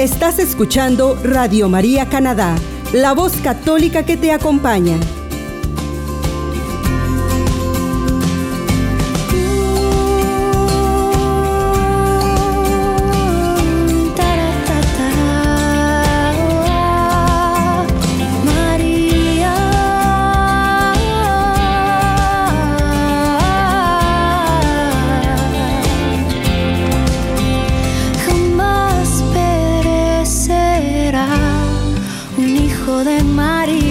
Estás escuchando Radio María Canadá, la voz católica que te acompaña. de María.